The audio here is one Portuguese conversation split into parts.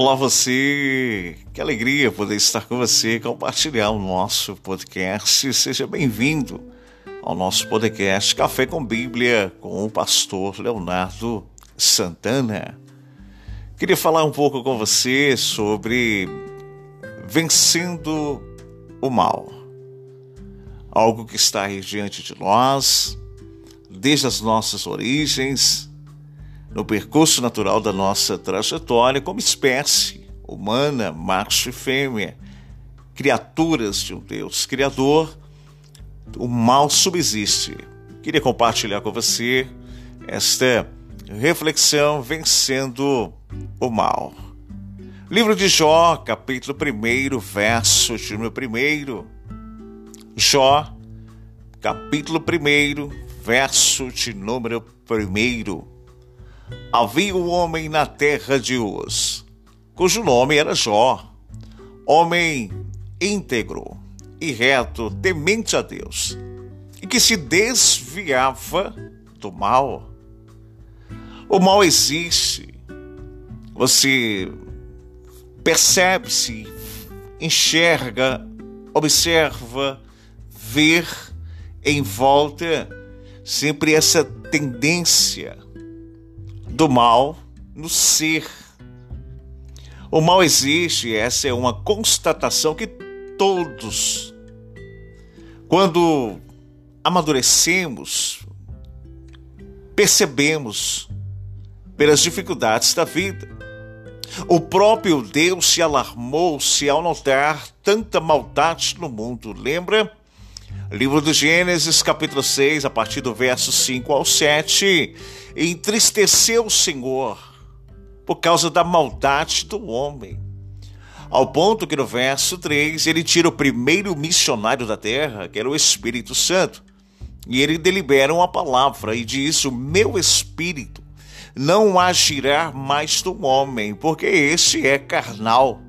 Olá você, que alegria poder estar com você compartilhar o nosso podcast. Seja bem-vindo ao nosso podcast Café com Bíblia com o pastor Leonardo Santana. Queria falar um pouco com você sobre vencendo o mal. Algo que está aí diante de nós, desde as nossas origens, no percurso natural da nossa trajetória como espécie humana, macho e fêmea, criaturas de um Deus Criador, o mal subsiste. Queria compartilhar com você esta reflexão vencendo o mal. Livro de Jó, capítulo 1, verso de número 1. Jó, capítulo 1, verso de número 1. Havia um homem na terra de Uz, cujo nome era Jó, homem íntegro e reto, temente a Deus, e que se desviava do mal. O mal existe. Você percebe-se, enxerga, observa, ver em volta sempre essa tendência do mal no ser. O mal existe, essa é uma constatação que todos, quando amadurecemos, percebemos pelas dificuldades da vida. O próprio Deus se alarmou-se ao notar tanta maldade no mundo. Lembra? Livro do Gênesis, capítulo 6, a partir do verso 5 ao 7. Entristeceu o Senhor por causa da maldade do homem. Ao ponto que no verso 3 ele tira o primeiro missionário da terra, que era o Espírito Santo, e ele delibera uma palavra e diz: O meu espírito não agirá mais do homem, porque esse é carnal,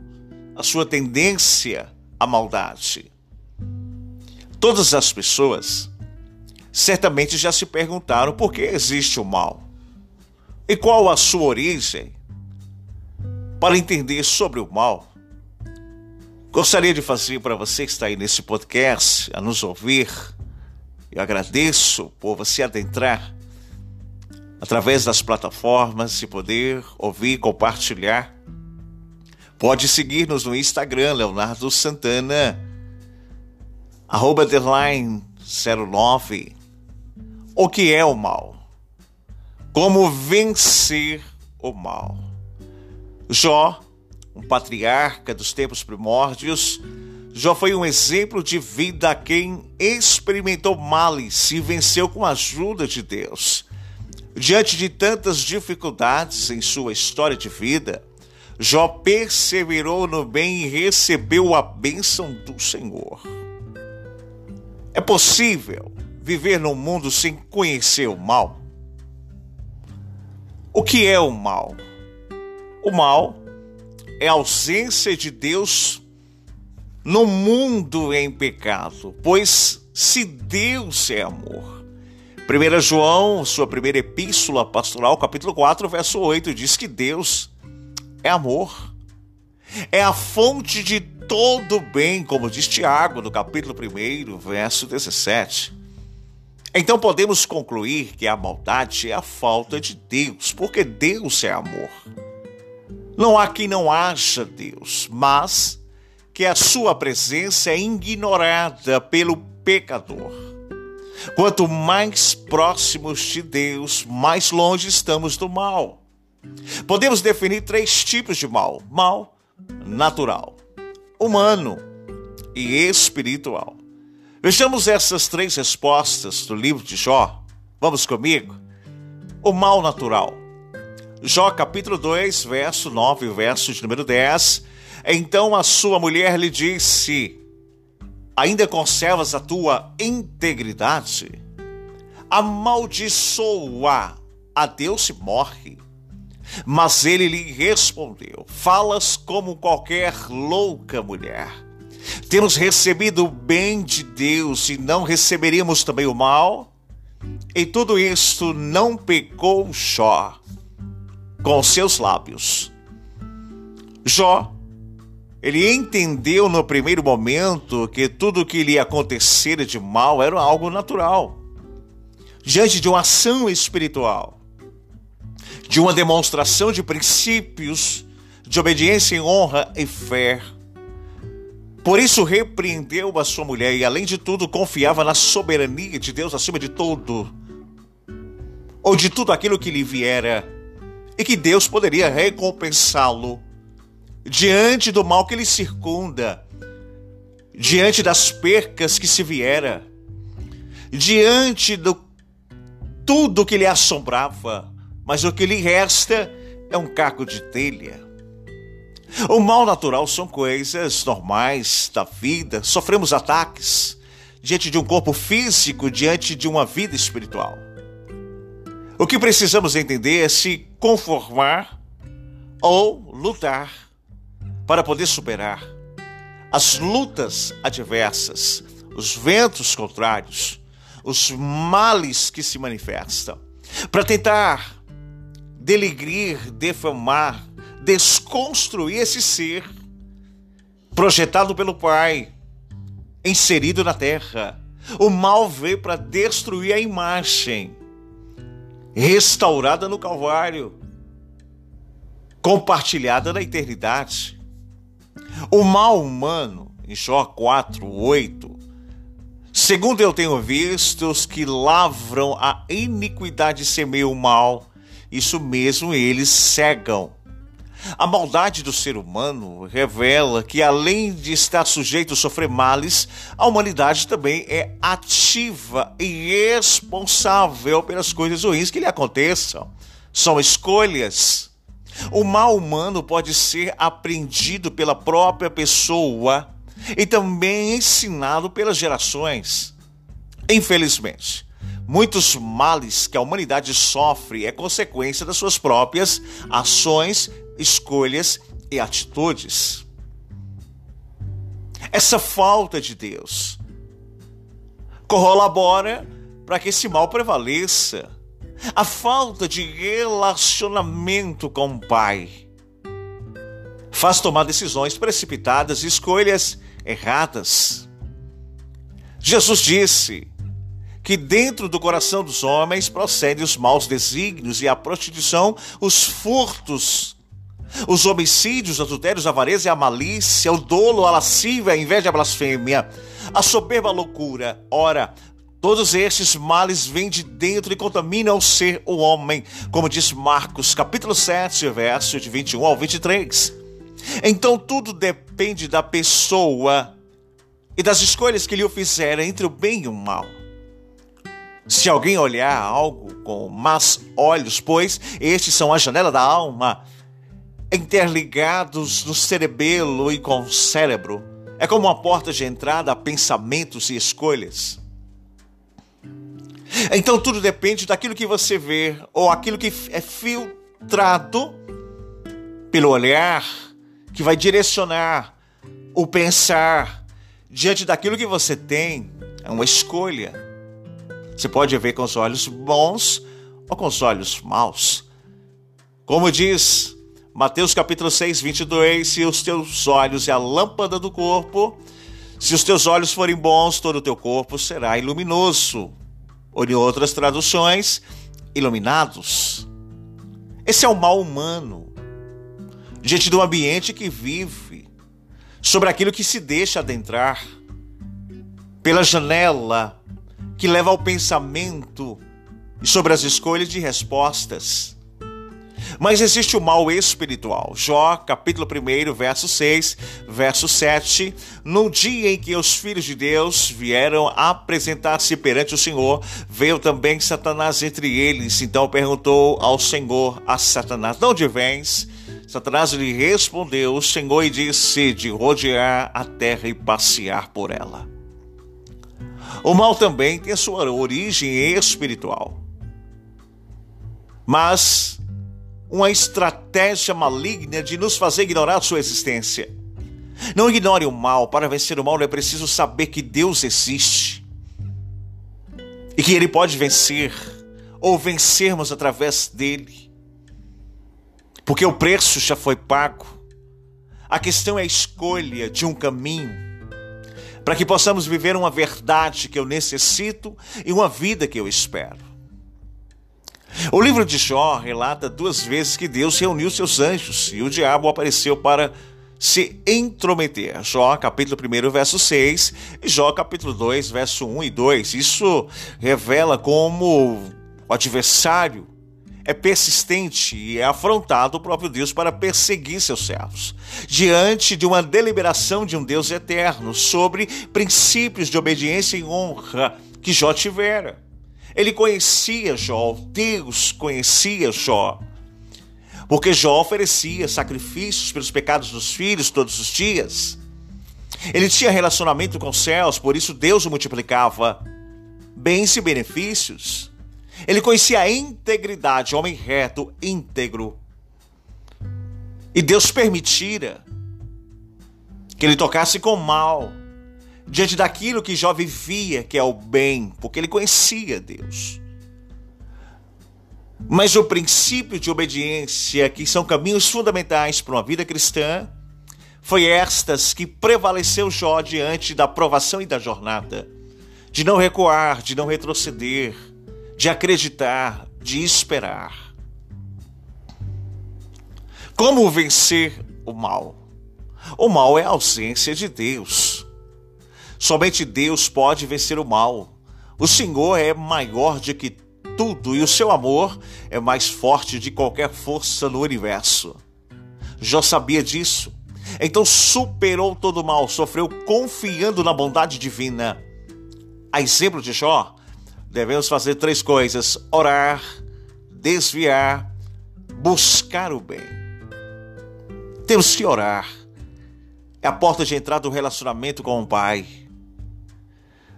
a sua tendência à maldade. Todas as pessoas certamente já se perguntaram por que existe o mal e qual a sua origem. Para entender sobre o mal, gostaria de fazer para você que está aí nesse podcast a nos ouvir. Eu agradeço por você adentrar através das plataformas e poder ouvir, compartilhar. Pode seguir-nos no Instagram, Leonardo Santana arroba underline 09. O que é o mal? Como vencer o mal? Jó, um patriarca dos tempos primórdios, Jó foi um exemplo de vida a quem experimentou males e venceu com a ajuda de Deus. Diante de tantas dificuldades em sua história de vida, Jó perseverou no bem e recebeu a bênção do Senhor. É possível viver num mundo sem conhecer o mal? O que é o mal? O mal é a ausência de Deus no mundo em pecado, pois se Deus é amor. 1 João, sua primeira epístola pastoral, capítulo 4, verso 8, diz que Deus é amor. É a fonte de todo bem, como diz Tiago no capítulo 1, verso 17. Então podemos concluir que a maldade é a falta de Deus, porque Deus é amor. Não há quem não haja Deus, mas que a sua presença é ignorada pelo pecador. Quanto mais próximos de Deus, mais longe estamos do mal. Podemos definir três tipos de mal: mal natural, humano e espiritual. Vejamos essas três respostas do livro de Jó. Vamos comigo? O mal natural. Jó capítulo 2, verso 9, verso de número 10. Então a sua mulher lhe disse: Ainda conservas a tua integridade? Amaldiçoa a Deus e morre. Mas ele lhe respondeu: Falas como qualquer louca mulher. Temos recebido o bem de Deus e não receberíamos também o mal? E tudo isto não pecou Jó com seus lábios. Jó, ele entendeu no primeiro momento que tudo o que lhe acontecera de mal era algo natural, diante de uma ação espiritual, de uma demonstração de princípios de obediência e honra e fé. Por isso repreendeu a sua mulher e, além de tudo, confiava na soberania de Deus acima de tudo, ou de tudo aquilo que lhe viera, e que Deus poderia recompensá-lo diante do mal que lhe circunda, diante das percas que se viera, diante do tudo que lhe assombrava, mas o que lhe resta é um caco de telha. O mal natural são coisas normais da vida, sofremos ataques diante de um corpo físico, diante de uma vida espiritual. O que precisamos entender é se conformar ou lutar para poder superar as lutas adversas, os ventos contrários, os males que se manifestam, para tentar deligrir, defamar, desconstruir esse ser projetado pelo Pai, inserido na terra. O mal veio para destruir a imagem restaurada no Calvário, compartilhada na eternidade. O mal humano, em Jó 4, 8, segundo eu tenho visto, os que lavram a iniquidade semeiam o mal, isso mesmo eles cegam. A maldade do ser humano revela que, além de estar sujeito a sofrer males, a humanidade também é ativa e responsável pelas coisas ruins que lhe aconteçam. São escolhas o mal humano pode ser aprendido pela própria pessoa e também ensinado pelas gerações. Infelizmente, muitos males que a humanidade sofre é consequência das suas próprias ações, escolhas e atitudes. Essa falta de Deus corrobora para que esse mal prevaleça a falta de relacionamento com o Pai faz tomar decisões precipitadas e escolhas erradas. Jesus disse que dentro do coração dos homens procedem os maus desígnios e a prostituição, os furtos, os homicídios, adultérios, a avareza e a malícia, o dolo, a lascívia, a inveja, a blasfêmia, a soberba, loucura. Ora, Todos estes males vêm de dentro e contaminam o ser, o homem, como diz Marcos, capítulo 7, verso de 21 ao 23. Então tudo depende da pessoa e das escolhas que lhe o fizeram entre o bem e o mal. Se alguém olhar algo com más olhos, pois estes são a janela da alma, interligados no cerebelo e com o cérebro, é como uma porta de entrada a pensamentos e escolhas. Então tudo depende daquilo que você vê ou aquilo que é filtrado pelo olhar que vai direcionar o pensar diante daquilo que você tem. É uma escolha. Você pode ver com os olhos bons ou com os olhos maus. Como diz Mateus capítulo 6, 22, se os teus olhos é a lâmpada do corpo, se os teus olhos forem bons, todo o teu corpo será luminoso ou em outras traduções, iluminados. Esse é o mal humano, diante do ambiente que vive, sobre aquilo que se deixa adentrar, pela janela que leva ao pensamento e sobre as escolhas de respostas. Mas existe o mal espiritual. Jó, capítulo 1, verso 6, verso 7. No dia em que os filhos de Deus vieram apresentar-se perante o Senhor, veio também Satanás entre eles. Então perguntou ao Senhor a Satanás: De onde vens? Satanás lhe respondeu: O Senhor e disse: De rodear a terra e passear por ela. O mal também tem sua origem espiritual. Mas uma estratégia maligna de nos fazer ignorar sua existência. Não ignore o mal. Para vencer o mal é preciso saber que Deus existe e que Ele pode vencer ou vencermos através dele, porque o preço já foi pago. A questão é a escolha de um caminho para que possamos viver uma verdade que eu necessito e uma vida que eu espero. O livro de Jó relata duas vezes que Deus reuniu seus anjos e o diabo apareceu para se intrometer. Jó capítulo 1, verso 6 e Jó capítulo 2, verso 1 e 2. Isso revela como o adversário é persistente e é afrontado o próprio Deus para perseguir seus servos, diante de uma deliberação de um Deus eterno sobre princípios de obediência e honra que Jó tivera. Ele conhecia Jó, Deus conhecia Jó. Porque Jó oferecia sacrifícios pelos pecados dos filhos todos os dias. Ele tinha relacionamento com os céus, por isso Deus o multiplicava bens e benefícios. Ele conhecia a integridade, homem reto, íntegro. E Deus permitira que ele tocasse com mal diante daquilo que Jó vivia, que é o bem, porque ele conhecia Deus. Mas o princípio de obediência, que são caminhos fundamentais para uma vida cristã, foi estas que prevaleceu Jó diante da provação e da jornada, de não recuar, de não retroceder, de acreditar, de esperar. Como vencer o mal? O mal é a ausência de Deus. Somente Deus pode vencer o mal. O Senhor é maior do que tudo e o seu amor é mais forte de qualquer força no universo. Jó sabia disso. Então superou todo o mal, sofreu confiando na bondade divina. A exemplo de Jó, devemos fazer três coisas: orar, desviar, buscar o bem. Temos que orar. É a porta de entrada do relacionamento com o Pai.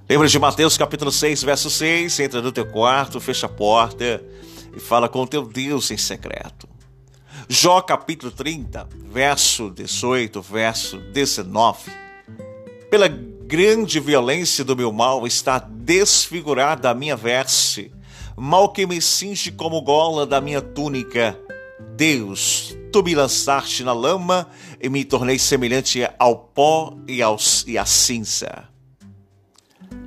Lembra de Mateus capítulo 6, verso 6? Entra no teu quarto, fecha a porta e fala com o teu Deus em secreto. Jó capítulo 30, verso 18, verso 19. Pela grande violência do meu mal está desfigurada a minha verse, mal que me cinge como gola da minha túnica. Deus, tu me lançaste na lama e me tornei semelhante ao pó e, ao, e à cinza.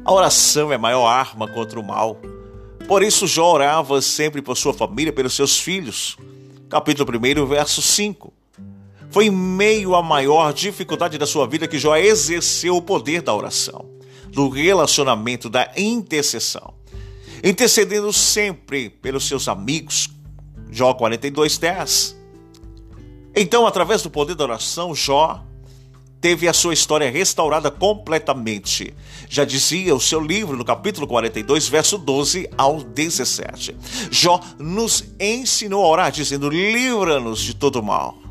A oração é a maior arma contra o mal. Por isso Jó orava sempre por sua família, pelos seus filhos. Capítulo 1, verso 5. Foi em meio à maior dificuldade da sua vida que Jó exerceu o poder da oração, do relacionamento, da intercessão. Intercedendo sempre pelos seus amigos. Jó 42, 10. Então, através do poder da oração, Jó teve a sua história restaurada completamente. Já dizia o seu livro no capítulo 42, verso 12 ao 17. Jó nos ensinou a orar, dizendo: livra-nos de todo mal.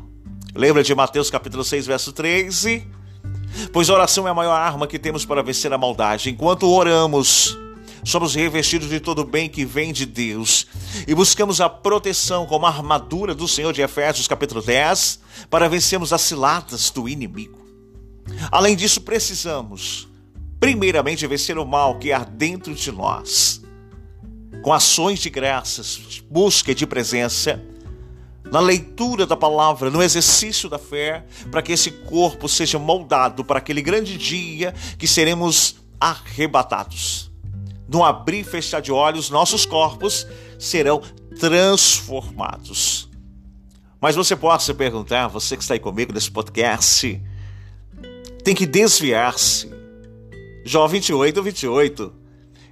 Lembra de Mateus capítulo 6, verso 13? Pois a oração é a maior arma que temos para vencer a maldade. Enquanto oramos, somos revestidos de todo o bem que vem de Deus e buscamos a proteção como a armadura do Senhor de Efésios capítulo 10 para vencermos as ciladas do inimigo. Além disso, precisamos primeiramente vencer o mal que há dentro de nós. Com ações de graças, busca de presença, na leitura da palavra, no exercício da fé, para que esse corpo seja moldado para aquele grande dia que seremos arrebatados. No abrir e fechar de olhos, nossos corpos serão transformados. Mas você pode se perguntar, você que está aí comigo nesse podcast, tem que desviar-se. Jó 28, 28.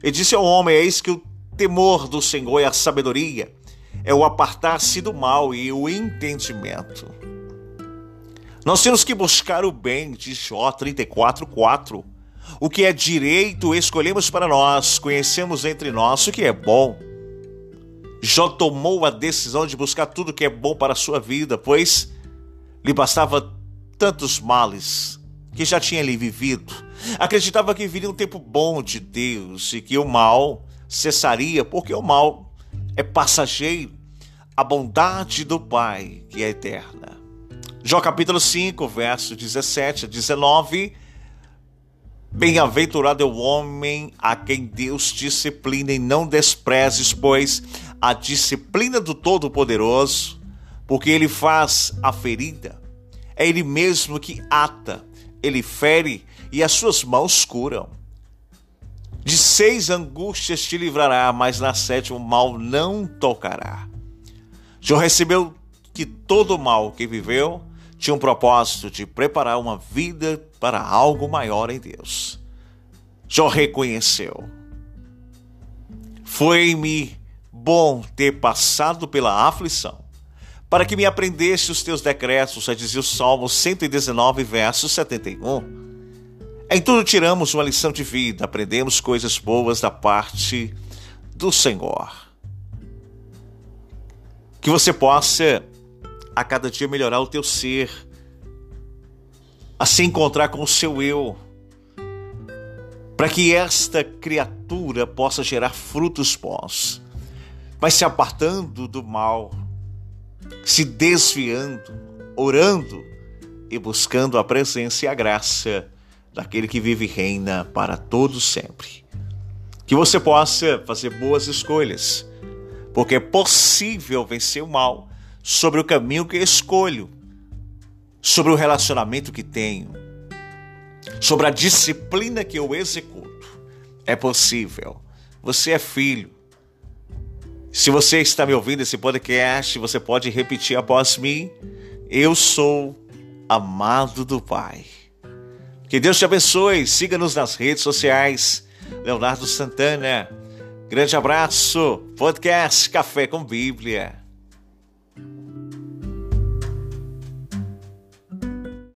E disse ao homem: Eis que o temor do Senhor é a sabedoria é o apartar-se do mal e o entendimento. Nós temos que buscar o bem, de Jó 34:4. O que é direito escolhemos para nós, conhecemos entre nós o que é bom. Jó tomou a decisão de buscar tudo que é bom para a sua vida, pois lhe bastava tantos males que já tinha ali vivido. Acreditava que viria um tempo bom de Deus e que o mal cessaria, porque o mal é passageiro, a bondade do Pai que é eterna. Jó capítulo 5, verso 17 a 19. Bem-aventurado é o homem a quem Deus disciplina e não desprezes, pois a disciplina do Todo-Poderoso, porque ele faz a ferida, É Ele mesmo que ata, Ele fere e as suas mãos curam. De seis angústias te livrará, mas na sétima o mal não tocará. Jó recebeu que todo o mal que viveu tinha um propósito de preparar uma vida para algo maior em Deus. Jó reconheceu. Foi-me bom ter passado pela aflição, para que me aprendesse os teus decretos, já dizia o Salmo 119, verso 71. Em tudo tiramos uma lição de vida, aprendemos coisas boas da parte do Senhor. Que você possa a cada dia melhorar o teu ser, a se encontrar com o seu eu, para que esta criatura possa gerar frutos bons, mas se apartando do mal, se desviando, orando e buscando a presença e a graça daquele que vive e reina para todos sempre. Que você possa fazer boas escolhas, porque é possível vencer o mal sobre o caminho que escolho, sobre o relacionamento que tenho, sobre a disciplina que eu executo. É possível. Você é filho. Se você está me ouvindo esse podcast, você pode repetir após mim: Eu sou amado do Pai. Que Deus te abençoe. Siga-nos nas redes sociais. Leonardo Santana. Grande abraço. Podcast Café com Bíblia.